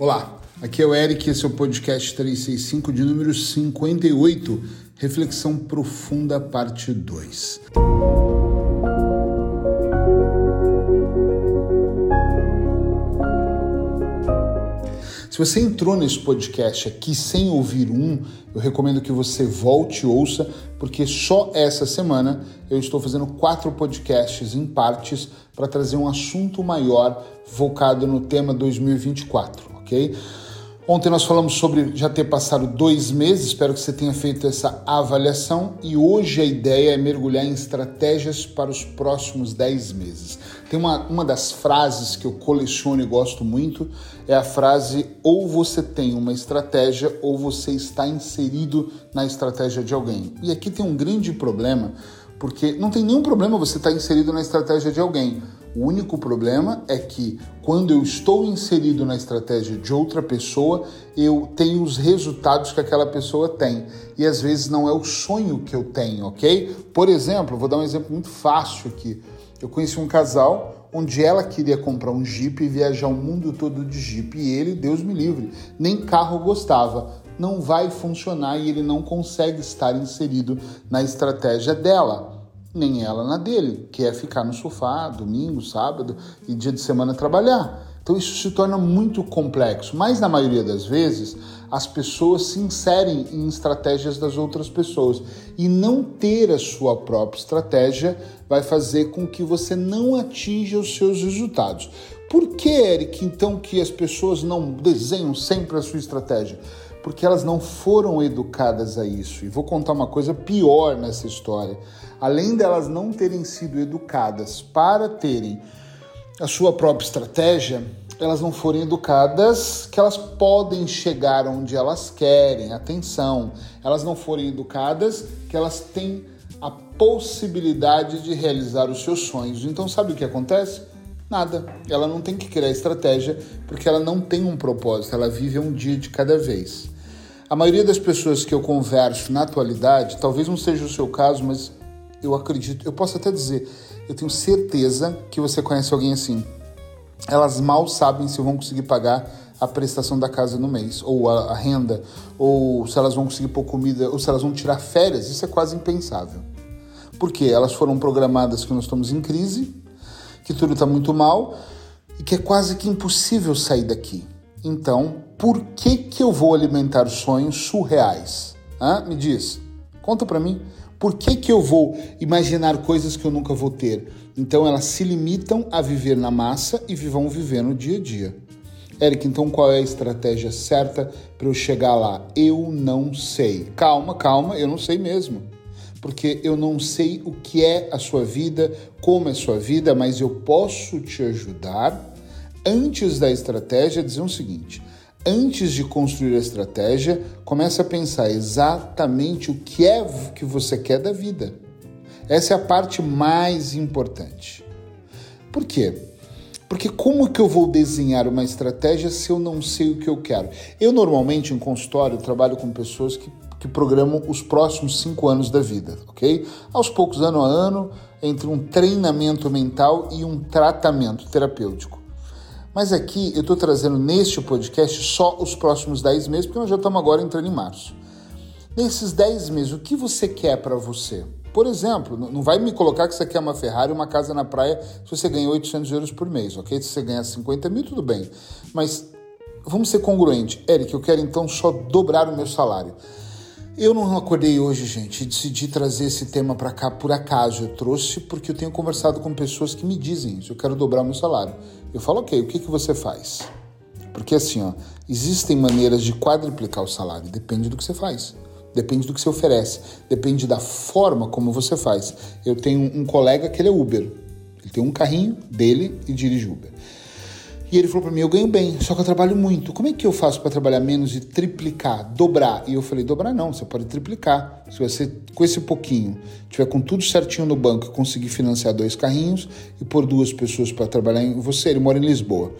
Olá, aqui é o Eric, esse é o podcast 365 de número 58, Reflexão Profunda, parte 2. Se você entrou nesse podcast aqui sem ouvir um, eu recomendo que você volte e ouça, porque só essa semana eu estou fazendo quatro podcasts em partes para trazer um assunto maior focado no tema 2024, ok? Ontem nós falamos sobre já ter passado dois meses, espero que você tenha feito essa avaliação e hoje a ideia é mergulhar em estratégias para os próximos dez meses. Tem uma, uma das frases que eu coleciono e gosto muito, é a frase ou você tem uma estratégia ou você está inserido na estratégia de alguém. E aqui tem um grande problema, porque não tem nenhum problema você estar inserido na estratégia de alguém. O único problema é que quando eu estou inserido na estratégia de outra pessoa, eu tenho os resultados que aquela pessoa tem. E às vezes não é o sonho que eu tenho, ok? Por exemplo, vou dar um exemplo muito fácil aqui. Eu conheci um casal onde ela queria comprar um Jeep e viajar o mundo todo de Jeep. E ele, Deus me livre, nem carro gostava. Não vai funcionar e ele não consegue estar inserido na estratégia dela nem ela na dele, que é ficar no sofá domingo, sábado e dia de semana trabalhar. Então isso se torna muito complexo, mas na maioria das vezes as pessoas se inserem em estratégias das outras pessoas e não ter a sua própria estratégia vai fazer com que você não atinja os seus resultados. Por que, Eric, então que as pessoas não desenham sempre a sua estratégia? Porque elas não foram educadas a isso. E vou contar uma coisa pior nessa história além delas não terem sido educadas para terem a sua própria estratégia, elas não forem educadas que elas podem chegar onde elas querem, atenção, elas não forem educadas que elas têm a possibilidade de realizar os seus sonhos. Então, sabe o que acontece? Nada. Ela não tem que criar estratégia porque ela não tem um propósito, ela vive um dia de cada vez. A maioria das pessoas que eu converso na atualidade, talvez não seja o seu caso, mas eu acredito, eu posso até dizer, eu tenho certeza que você conhece alguém assim. Elas mal sabem se vão conseguir pagar a prestação da casa no mês, ou a, a renda, ou se elas vão conseguir pôr comida, ou se elas vão tirar férias. Isso é quase impensável. Porque elas foram programadas que nós estamos em crise, que tudo está muito mal e que é quase que impossível sair daqui. Então, por que que eu vou alimentar sonhos surreais? Hã? Me diz, conta para mim. Por que, que eu vou imaginar coisas que eu nunca vou ter? Então elas se limitam a viver na massa e vão viver no dia a dia. Eric, então qual é a estratégia certa para eu chegar lá? Eu não sei. Calma, calma, eu não sei mesmo. Porque eu não sei o que é a sua vida, como é a sua vida, mas eu posso te ajudar antes da estratégia dizer o seguinte: antes de construir a estratégia, comece a pensar exatamente o que é que você quer da vida. Essa é a parte mais importante. Por quê? Porque como que eu vou desenhar uma estratégia se eu não sei o que eu quero? Eu normalmente em consultório trabalho com pessoas que, que programam os próximos cinco anos da vida, ok? Aos poucos, ano a ano, entre um treinamento mental e um tratamento terapêutico. Mas aqui eu estou trazendo neste podcast só os próximos 10 meses, porque nós já estamos agora entrando em março. Nesses 10 meses, o que você quer para você? Por exemplo, não vai me colocar que você quer uma Ferrari, uma casa na praia, se você ganha 800 euros por mês, ok? Se você ganhar 50 mil, tudo bem. Mas vamos ser congruentes. Eric, eu quero então só dobrar o meu salário. Eu não acordei hoje, gente, e decidi trazer esse tema para cá por acaso. Eu trouxe porque eu tenho conversado com pessoas que me dizem isso. Eu quero dobrar o meu salário. Eu falo, ok, o que, que você faz? Porque assim, ó, existem maneiras de quadruplicar o salário. Depende do que você faz. Depende do que você oferece. Depende da forma como você faz. Eu tenho um colega que ele é Uber. Ele tem um carrinho dele e dirige Uber. E ele falou para mim: Eu ganho bem, só que eu trabalho muito. Como é que eu faço para trabalhar menos e triplicar, dobrar? E eu falei: Dobrar não, você pode triplicar. Se você, com esse pouquinho, tiver com tudo certinho no banco e conseguir financiar dois carrinhos e pôr duas pessoas para trabalhar em você, ele mora em Lisboa.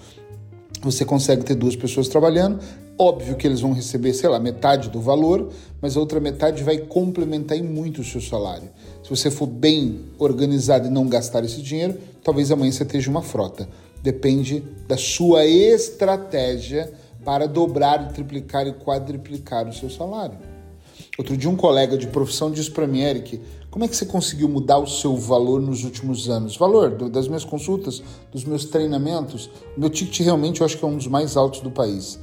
Você consegue ter duas pessoas trabalhando. Óbvio que eles vão receber, sei lá, metade do valor, mas a outra metade vai complementar em muito o seu salário. Se você for bem organizado e não gastar esse dinheiro, talvez amanhã você esteja uma frota depende da sua estratégia para dobrar, triplicar e quadriplicar o seu salário. Outro dia um colega de profissão disse para mim, Eric, como é que você conseguiu mudar o seu valor nos últimos anos? Valor das minhas consultas, dos meus treinamentos, o meu ticket realmente eu acho que é um dos mais altos do país.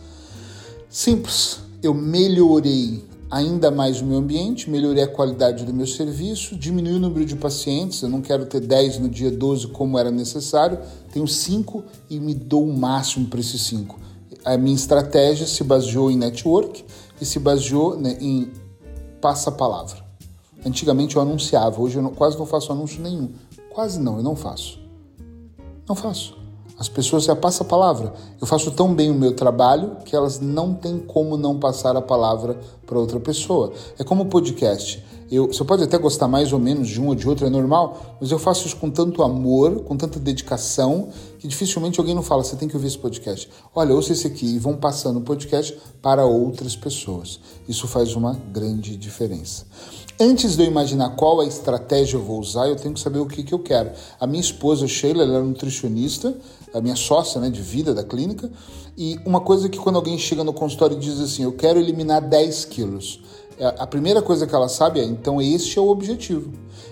Simples, eu melhorei ainda mais o meu ambiente, melhorei a qualidade do meu serviço, diminui o número de pacientes, eu não quero ter 10 no dia 12 como era necessário, tenho 5 e me dou o máximo para esses 5. A minha estratégia se baseou em network e se baseou né, em passa-palavra. Antigamente eu anunciava, hoje eu não, quase não faço anúncio nenhum. Quase não, eu não faço. Não faço. As pessoas já passam a palavra. Eu faço tão bem o meu trabalho que elas não têm como não passar a palavra para outra pessoa. É como o podcast. Eu, você pode até gostar mais ou menos de um ou de outro, é normal, mas eu faço isso com tanto amor, com tanta dedicação, que dificilmente alguém não fala, você tem que ouvir esse podcast. Olha, ouça esse aqui e vão passando o podcast para outras pessoas. Isso faz uma grande diferença. Antes de eu imaginar qual a estratégia eu vou usar, eu tenho que saber o que, que eu quero. A minha esposa, Sheila, ela é nutricionista, a minha sócia né, de vida da clínica, e uma coisa que quando alguém chega no consultório e diz assim, eu quero eliminar 10 quilos, é, a primeira coisa que ela sabe é, então este é o objetivo.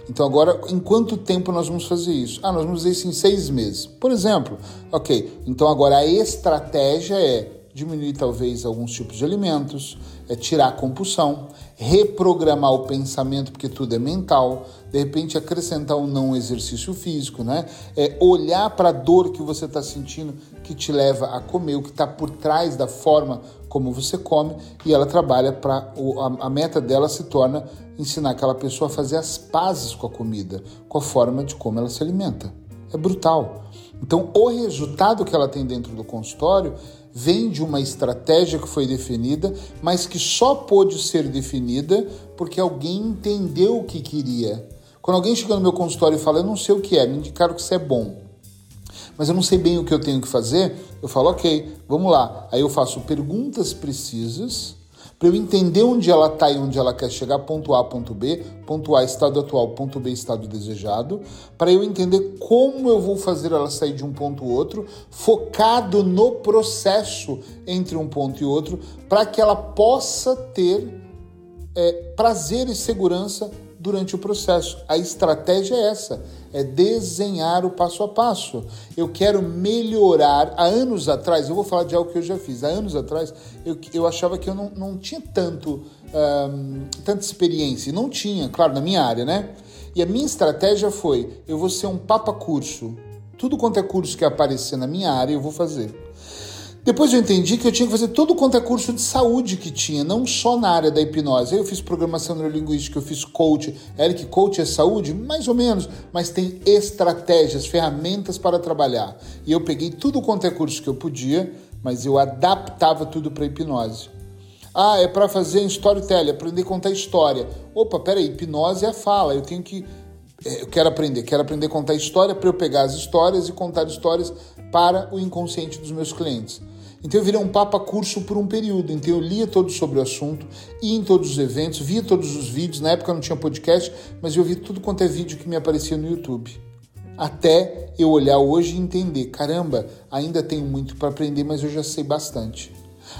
Então agora, em quanto tempo nós vamos fazer isso? Ah, nós vamos fazer isso em seis meses. Por exemplo, ok, então agora a estratégia é diminuir talvez alguns tipos de alimentos, é tirar a compulsão, reprogramar o pensamento, porque tudo é mental, de repente acrescentar um não exercício físico, né? É olhar para a dor que você está sentindo que te leva a comer, o que está por trás da forma como você come, e ela trabalha para a, a meta dela se torna ensinar aquela pessoa a fazer as pazes com a comida, com a forma de como ela se alimenta. É brutal. Então, o resultado que ela tem dentro do consultório vem de uma estratégia que foi definida, mas que só pôde ser definida porque alguém entendeu o que queria. Quando alguém chega no meu consultório e fala, eu não sei o que é, me indicaram que isso é bom, mas eu não sei bem o que eu tenho que fazer, eu falo, ok, vamos lá. Aí eu faço perguntas precisas para eu entender onde ela está e onde ela quer chegar, ponto A, ponto B, ponto A, estado atual, ponto B, estado desejado, para eu entender como eu vou fazer ela sair de um ponto outro, focado no processo entre um ponto e outro, para que ela possa ter é, prazer e segurança durante o processo. A estratégia é essa é desenhar o passo a passo. Eu quero melhorar. Há anos atrás, eu vou falar de algo que eu já fiz. Há anos atrás, eu, eu achava que eu não, não tinha tanto, tanta experiência. Não tinha, claro, na minha área, né? E a minha estratégia foi: eu vou ser um papa curso. Tudo quanto é curso que aparecer na minha área, eu vou fazer. Depois eu entendi que eu tinha que fazer todo quanto é curso de saúde que tinha, não só na área da hipnose. Eu fiz programação neurolinguística, eu fiz coach. Eric, coach é saúde? Mais ou menos, mas tem estratégias, ferramentas para trabalhar. E eu peguei tudo quanto é curso que eu podia, mas eu adaptava tudo para hipnose. Ah, é para fazer storytelling, aprender a contar história. Opa, peraí, hipnose é a fala, eu tenho que eu quero aprender, quero aprender a contar história para eu pegar as histórias e contar histórias para o inconsciente dos meus clientes. Então eu virei um papa curso por um período. Então eu lia todo sobre o assunto, ia em todos os eventos, via todos os vídeos. Na época não tinha podcast, mas eu vi tudo quanto é vídeo que me aparecia no YouTube. Até eu olhar hoje e entender: caramba, ainda tenho muito para aprender, mas eu já sei bastante.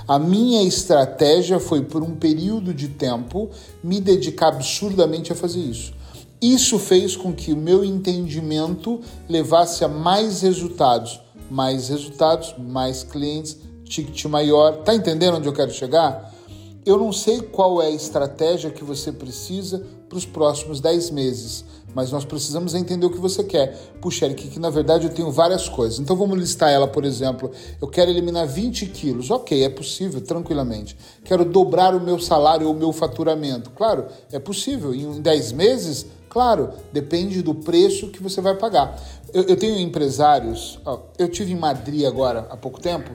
A minha estratégia foi, por um período de tempo, me dedicar absurdamente a fazer isso. Isso fez com que o meu entendimento levasse a mais resultados. Mais resultados, mais clientes, ticket maior. Tá entendendo onde eu quero chegar? Eu não sei qual é a estratégia que você precisa para os próximos 10 meses, mas nós precisamos entender o que você quer. Puxa, Eric, que na verdade eu tenho várias coisas. Então vamos listar ela, por exemplo. Eu quero eliminar 20 quilos. Ok, é possível, tranquilamente. Quero dobrar o meu salário ou o meu faturamento. Claro, é possível. Em 10 meses, claro, depende do preço que você vai pagar. Eu, eu tenho empresários, ó, eu tive em Madrid agora há pouco tempo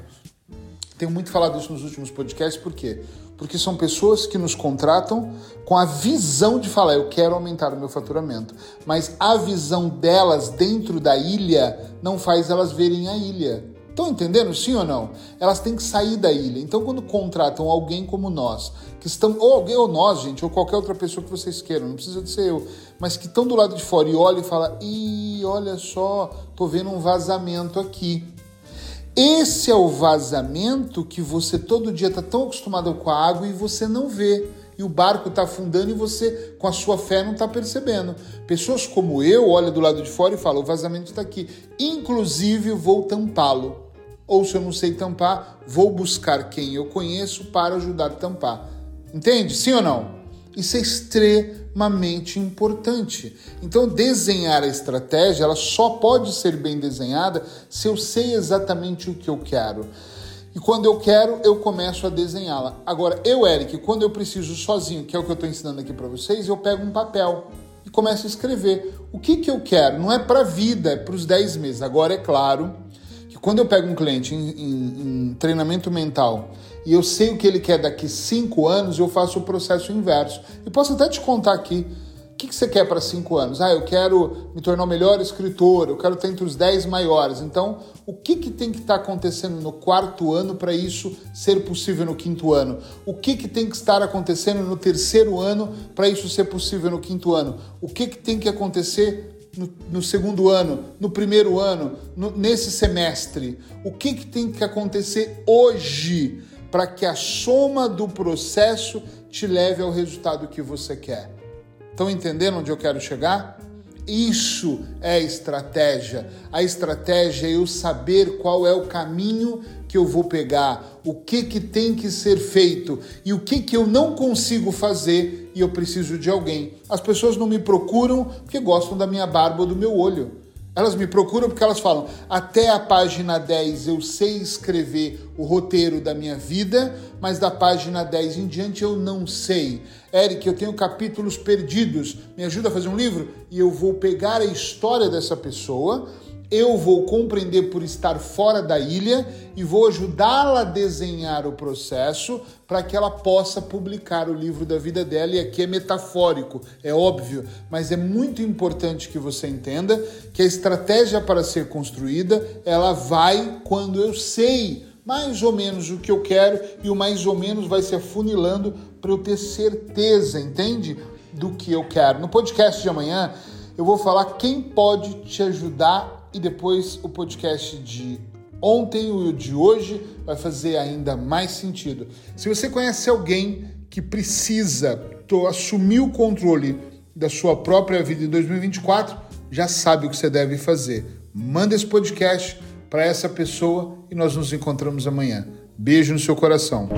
tenho muito falado isso nos últimos podcasts, por quê? Porque são pessoas que nos contratam com a visão de falar, eu quero aumentar o meu faturamento. Mas a visão delas dentro da ilha não faz elas verem a ilha. Estão entendendo, sim ou não? Elas têm que sair da ilha. Então, quando contratam alguém como nós, que estão, ou alguém, ou nós, gente, ou qualquer outra pessoa que vocês queiram, não precisa de ser eu, mas que estão do lado de fora e olham e falam: ih, olha só, tô vendo um vazamento aqui. Esse é o vazamento que você todo dia está tão acostumado com a água e você não vê. E o barco está afundando e você, com a sua fé, não está percebendo. Pessoas como eu olham do lado de fora e falam: o vazamento está aqui. Inclusive, vou tampá-lo. Ou se eu não sei tampar, vou buscar quem eu conheço para ajudar a tampar. Entende? Sim ou não? Isso é extremamente importante. Então, desenhar a estratégia, ela só pode ser bem desenhada se eu sei exatamente o que eu quero. E quando eu quero, eu começo a desenhá-la. Agora, eu, Eric, quando eu preciso sozinho, que é o que eu estou ensinando aqui para vocês, eu pego um papel e começo a escrever. O que, que eu quero? Não é para a vida, é para os 10 meses. Agora, é claro que quando eu pego um cliente em, em, em treinamento mental e eu sei o que ele quer daqui cinco anos, eu faço o processo inverso. E posso até te contar aqui. O que, que você quer para cinco anos? Ah, eu quero me tornar o melhor escritor, eu quero estar entre os dez maiores. Então, o que, que tem que estar acontecendo no quarto ano para isso ser possível no quinto ano? O que, que tem que estar acontecendo no terceiro ano para isso ser possível no quinto ano? O que, que tem que acontecer no, no, segundo ano, no primeiro ano, no, nesse semestre? O que, que tem que acontecer hoje para que a soma do processo te leve ao resultado que você quer. Estão entendendo onde eu quero chegar? Isso é estratégia. A estratégia é eu saber qual é o caminho que eu vou pegar, o que que tem que ser feito e o que que eu não consigo fazer e eu preciso de alguém. As pessoas não me procuram porque gostam da minha barba ou do meu olho. Elas me procuram porque elas falam: até a página 10 eu sei escrever o roteiro da minha vida, mas da página 10 em diante eu não sei. Eric, eu tenho capítulos perdidos, me ajuda a fazer um livro? E eu vou pegar a história dessa pessoa eu vou compreender por estar fora da ilha e vou ajudá-la a desenhar o processo para que ela possa publicar o livro da vida dela. E aqui é metafórico, é óbvio, mas é muito importante que você entenda que a estratégia para ser construída ela vai quando eu sei mais ou menos o que eu quero e o mais ou menos vai se afunilando para eu ter certeza, entende? Do que eu quero. No podcast de amanhã eu vou falar quem pode te ajudar e depois o podcast de ontem e o de hoje vai fazer ainda mais sentido. Se você conhece alguém que precisa assumir o controle da sua própria vida em 2024, já sabe o que você deve fazer. Manda esse podcast para essa pessoa e nós nos encontramos amanhã. Beijo no seu coração.